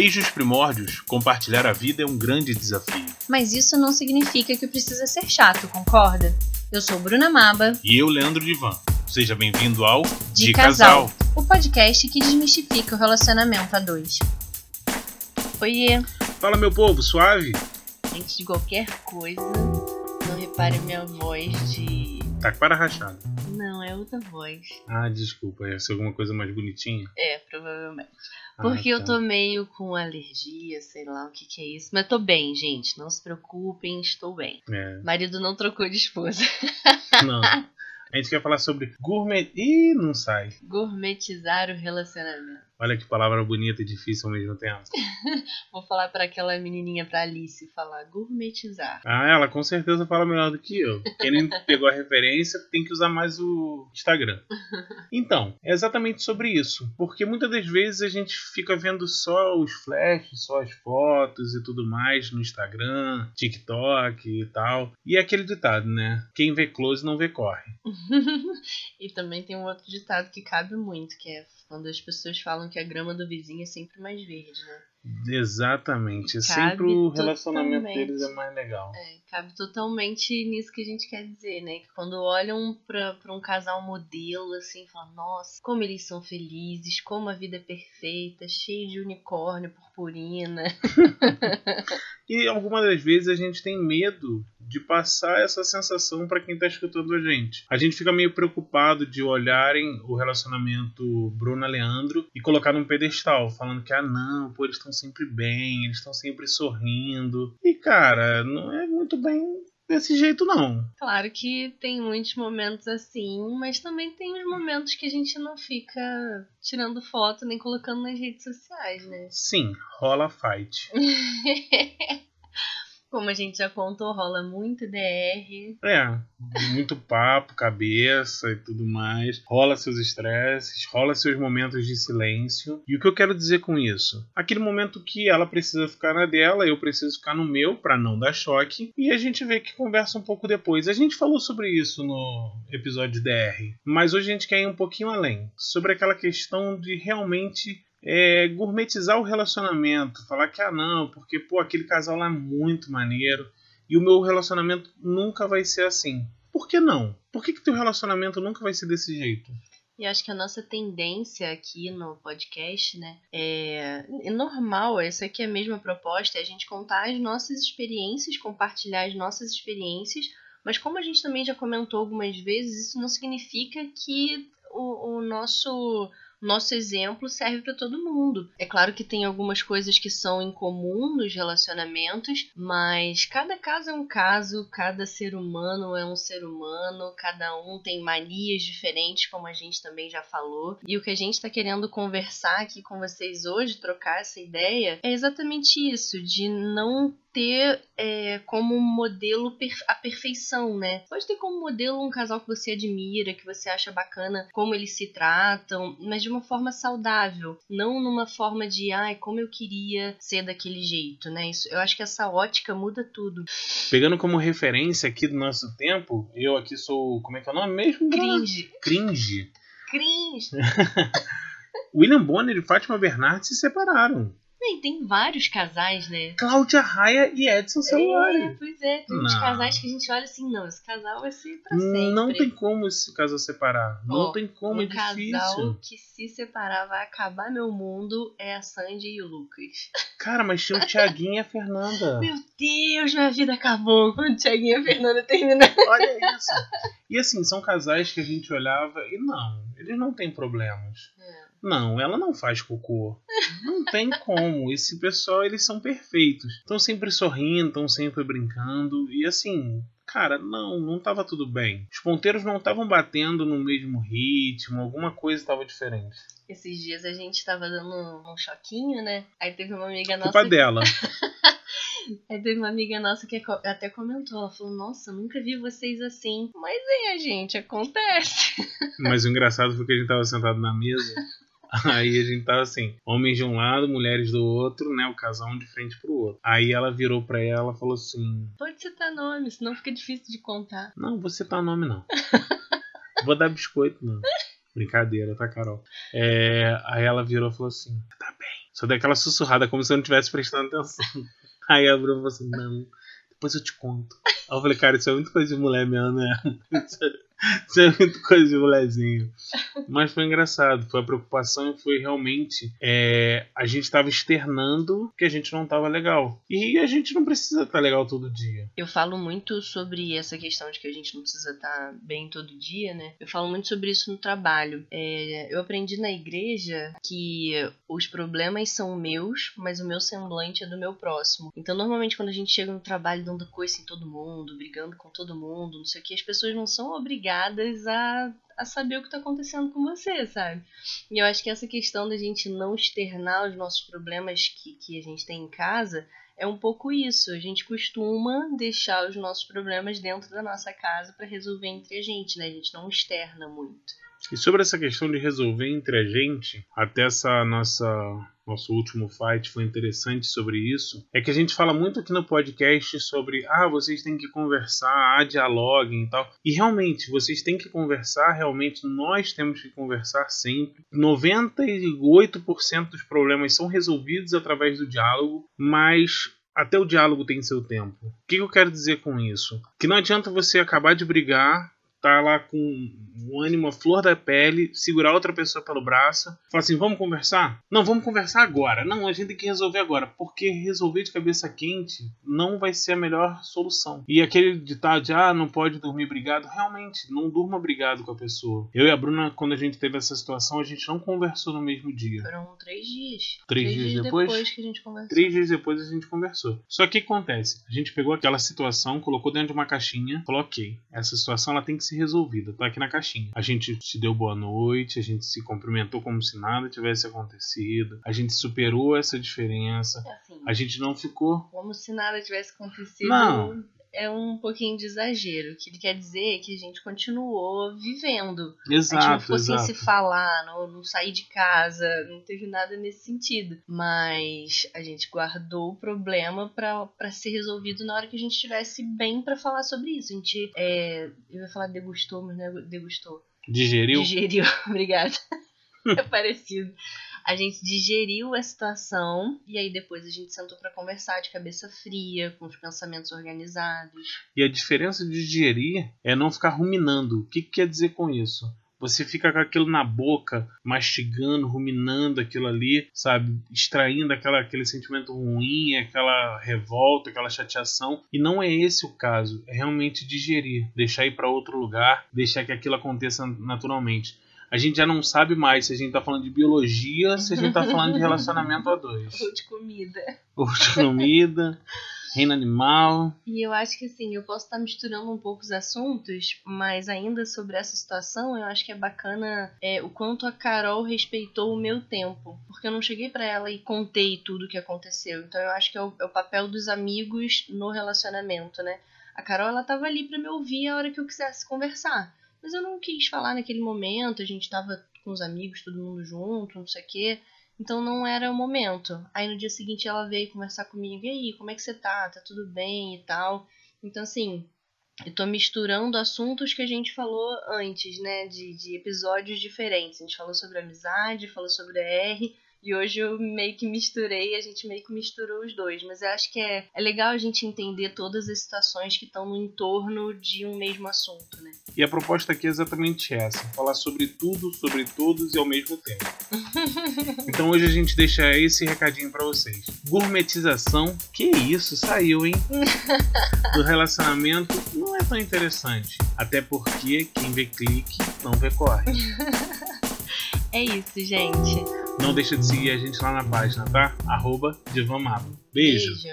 Desde os primórdios, compartilhar a vida é um grande desafio. Mas isso não significa que precisa ser chato, concorda? Eu sou Bruna Maba. E eu, Leandro Divan. Seja bem-vindo ao De, De Casal, Casal, o podcast que desmistifica o relacionamento a dois. Oiê! Fala, meu povo, suave? Antes de qualquer coisa, não repare minha voz de. Tá para rachada. Não, é outra voz. Ah, desculpa, ia ser alguma coisa mais bonitinha? É, provavelmente. Porque ah, tá. eu tô meio com alergia, sei lá o que que é isso. Mas tô bem, gente. Não se preocupem, estou bem. É. Marido não trocou de esposa. Não. A gente quer falar sobre gourmet. Ih, não sai. Gourmetizar o relacionamento. Olha que palavra bonita e difícil ao mesmo tempo. Vou falar para aquela menininha, pra Alice, falar gourmetizar. Ah, ela com certeza fala melhor do que eu. Quem nem pegou a referência tem que usar mais o Instagram. Então, é exatamente sobre isso. Porque muitas das vezes a gente fica vendo só os flashes, só as fotos e tudo mais no Instagram, TikTok e tal. E é aquele ditado, né? Quem vê close não vê corre. e também tem um outro ditado que cabe muito, que é quando as pessoas falam que a grama do vizinho é sempre mais verde, né? Exatamente. Cabe sempre o relacionamento deles é mais legal. É, cabe totalmente nisso que a gente quer dizer, né? Que quando olham pra, pra um casal modelo, assim, falam, nossa, como eles são felizes, como a vida é perfeita, cheio de unicórnio, purpurina. e algumas das vezes a gente tem medo de passar essa sensação para quem está escutando a gente. A gente fica meio preocupado de olharem o relacionamento Bruna-Leandro e colocar num pedestal, falando que, ah, não, pô, eles estão sempre bem, eles estão sempre sorrindo. E, cara, não é muito bem desse jeito, não. Claro que tem muitos momentos assim, mas também tem os momentos que a gente não fica tirando foto nem colocando nas redes sociais, né? Sim, rola fight. Como a gente já contou, rola muito DR. É, muito papo, cabeça e tudo mais. Rola seus estresses, rola seus momentos de silêncio. E o que eu quero dizer com isso? Aquele momento que ela precisa ficar na dela, eu preciso ficar no meu para não dar choque. E a gente vê que conversa um pouco depois. A gente falou sobre isso no episódio DR, mas hoje a gente quer ir um pouquinho além sobre aquela questão de realmente é, gourmetizar o relacionamento, falar que ah não, porque pô, aquele casal lá é muito maneiro e o meu relacionamento nunca vai ser assim. Por que não? Por que, que teu relacionamento nunca vai ser desse jeito? E acho que a nossa tendência aqui no podcast, né, é, é normal, essa aqui é a mesma proposta, é a gente contar as nossas experiências, compartilhar as nossas experiências, mas como a gente também já comentou algumas vezes, isso não significa que o, o nosso nosso exemplo serve para todo mundo. É claro que tem algumas coisas que são em comum nos relacionamentos, mas cada caso é um caso, cada ser humano é um ser humano, cada um tem manias diferentes, como a gente também já falou. E o que a gente está querendo conversar aqui com vocês hoje, trocar essa ideia, é exatamente isso, de não ter é, como modelo a perfeição, né? Pode ter como modelo um casal que você admira, que você acha bacana como eles se tratam, mas de uma forma saudável, não numa forma de, ai, como eu queria ser daquele jeito, né? Isso, eu acho que essa ótica muda tudo. Pegando como referência aqui do nosso tempo, eu aqui sou, como é que é o nome mesmo? Cringe. Cringe. Cringe. William Bonner e Fátima Bernardes se separaram. Tem vários casais, né? Cláudia Raia e Edson Celulari. É, pois é, tem uns casais que a gente olha assim, não, esse casal vai ser pra sempre. Não tem como esse casal separar. Não oh, tem como, um é difícil. casal que se separar vai acabar meu mundo é a Sandy e o Lucas. Cara, mas tinha o Tiaguinho e a Fernanda. Meu Deus, minha vida acabou quando o Tiaguinho e a Fernanda terminaram. Olha isso. E assim, são casais que a gente olhava e não, eles não têm problemas. É. Não, ela não faz cocô. Não tem como. Esse pessoal, eles são perfeitos. Estão sempre sorrindo, estão sempre brincando. E assim, cara, não, não tava tudo bem. Os ponteiros não estavam batendo no mesmo ritmo, alguma coisa estava diferente. Esses dias a gente tava dando um choquinho, né? Aí teve uma amiga nossa. Culpa dela. Aí teve uma amiga nossa que até comentou, ela falou, nossa, nunca vi vocês assim. Mas é, gente, acontece. Mas o engraçado foi que a gente tava sentado na mesa Aí a gente tava assim, homens de um lado, mulheres do outro, né? O casal um de frente pro outro. Aí ela virou pra ela e falou assim: Pode citar nome, senão fica difícil de contar. Não, vou citar nome não. vou dar biscoito, não. Brincadeira, tá, Carol? É, aí ela virou e falou assim: Tá bem. Só dei aquela sussurrada, como se eu não estivesse prestando atenção. Aí a Bruna falou assim: não, depois eu te conto. Aí eu falei, cara, isso é muito coisa de mulher mesmo, né? Isso é muito coisa de molezinho. Mas foi engraçado. Foi a preocupação e foi realmente. É, a gente estava externando que a gente não estava legal. E a gente não precisa estar tá legal todo dia. Eu falo muito sobre essa questão de que a gente não precisa estar tá bem todo dia, né? Eu falo muito sobre isso no trabalho. É, eu aprendi na igreja que os problemas são meus, mas o meu semblante é do meu próximo. Então, normalmente, quando a gente chega no trabalho dando coisa em todo mundo, brigando com todo mundo, não sei o que, as pessoas não são obrigadas obrigadas a, a saber o que está acontecendo com você, sabe? E eu acho que essa questão da gente não externar os nossos problemas que, que a gente tem em casa é um pouco isso. A gente costuma deixar os nossos problemas dentro da nossa casa para resolver entre a gente, né? A gente não externa muito. E sobre essa questão de resolver entre a gente, até essa nossa nosso último fight foi interessante sobre isso, é que a gente fala muito aqui no podcast sobre ah, vocês têm que conversar, ah, dialoguem e tal. E realmente, vocês têm que conversar, realmente nós temos que conversar sempre. 98% dos problemas são resolvidos através do diálogo, mas até o diálogo tem seu tempo. O que eu quero dizer com isso? Que não adianta você acabar de brigar tá lá com o ânimo, a flor da pele, segurar outra pessoa pelo braço, falar assim: vamos conversar? Não, vamos conversar agora. Não, a gente tem que resolver agora, porque resolver de cabeça quente não vai ser a melhor solução. E aquele ditado de ah, não pode dormir brigado, realmente, não durma brigado com a pessoa. Eu e a Bruna, quando a gente teve essa situação, a gente não conversou no mesmo dia. Foram três dias. Três, três dias, dias depois, depois que a gente conversou. Três dias depois a gente conversou. Só que o que acontece? A gente pegou aquela situação, colocou dentro de uma caixinha, falou: ok, essa situação ela tem que ser resolvida, tá aqui na caixinha. A gente se deu boa noite, a gente se cumprimentou como se nada tivesse acontecido, a gente superou essa diferença, assim, a gente não ficou. Como se nada tivesse acontecido. Não é um pouquinho de exagero. Que ele quer dizer é que a gente continuou vivendo. Exato, a gente não ficou exato. sem se falar, não, não sair de casa, não teve nada nesse sentido. Mas a gente guardou o problema para ser resolvido na hora que a gente estivesse bem para falar sobre isso. A gente, é, eu ia falar degustou, mas não é degustou. Digeriu? Digeriu, obrigada. é parecido a gente digeriu a situação e aí depois a gente sentou para conversar de cabeça fria, com os pensamentos organizados. E a diferença de digerir é não ficar ruminando. O que, que quer dizer com isso? Você fica com aquilo na boca, mastigando, ruminando aquilo ali, sabe? Extraindo aquela, aquele sentimento ruim, aquela revolta, aquela chateação. E não é esse o caso. É realmente digerir, deixar ir para outro lugar, deixar que aquilo aconteça naturalmente a gente já não sabe mais se a gente tá falando de biologia, se a gente tá falando de relacionamento a dois. Ou de comida. Ou de comida, reino animal. E eu acho que assim, eu posso estar misturando um pouco os assuntos, mas ainda sobre essa situação, eu acho que é bacana é, o quanto a Carol respeitou o meu tempo. Porque eu não cheguei para ela e contei tudo o que aconteceu. Então eu acho que é o, é o papel dos amigos no relacionamento, né? A Carol, ela tava ali para me ouvir a hora que eu quisesse conversar. Mas eu não quis falar naquele momento, a gente tava com os amigos, todo mundo junto, não sei o quê. Então não era o momento. Aí no dia seguinte ela veio conversar comigo, e aí, como é que você tá? Tá tudo bem e tal. Então assim, eu tô misturando assuntos que a gente falou antes, né? De, de episódios diferentes. A gente falou sobre amizade, falou sobre a R e hoje eu meio que misturei, a gente meio que misturou os dois. Mas eu acho que é, é legal a gente entender todas as situações que estão no entorno de um mesmo assunto, né? E a proposta aqui é exatamente essa: falar sobre tudo, sobre todos e ao mesmo tempo. então hoje a gente deixa esse recadinho para vocês. Gourmetização, que isso, saiu, hein? Do relacionamento não é tão interessante. Até porque quem vê clique não vê corre. É isso, gente. Não deixa de seguir a gente lá na página, tá? Arroba Beijo. Beijo.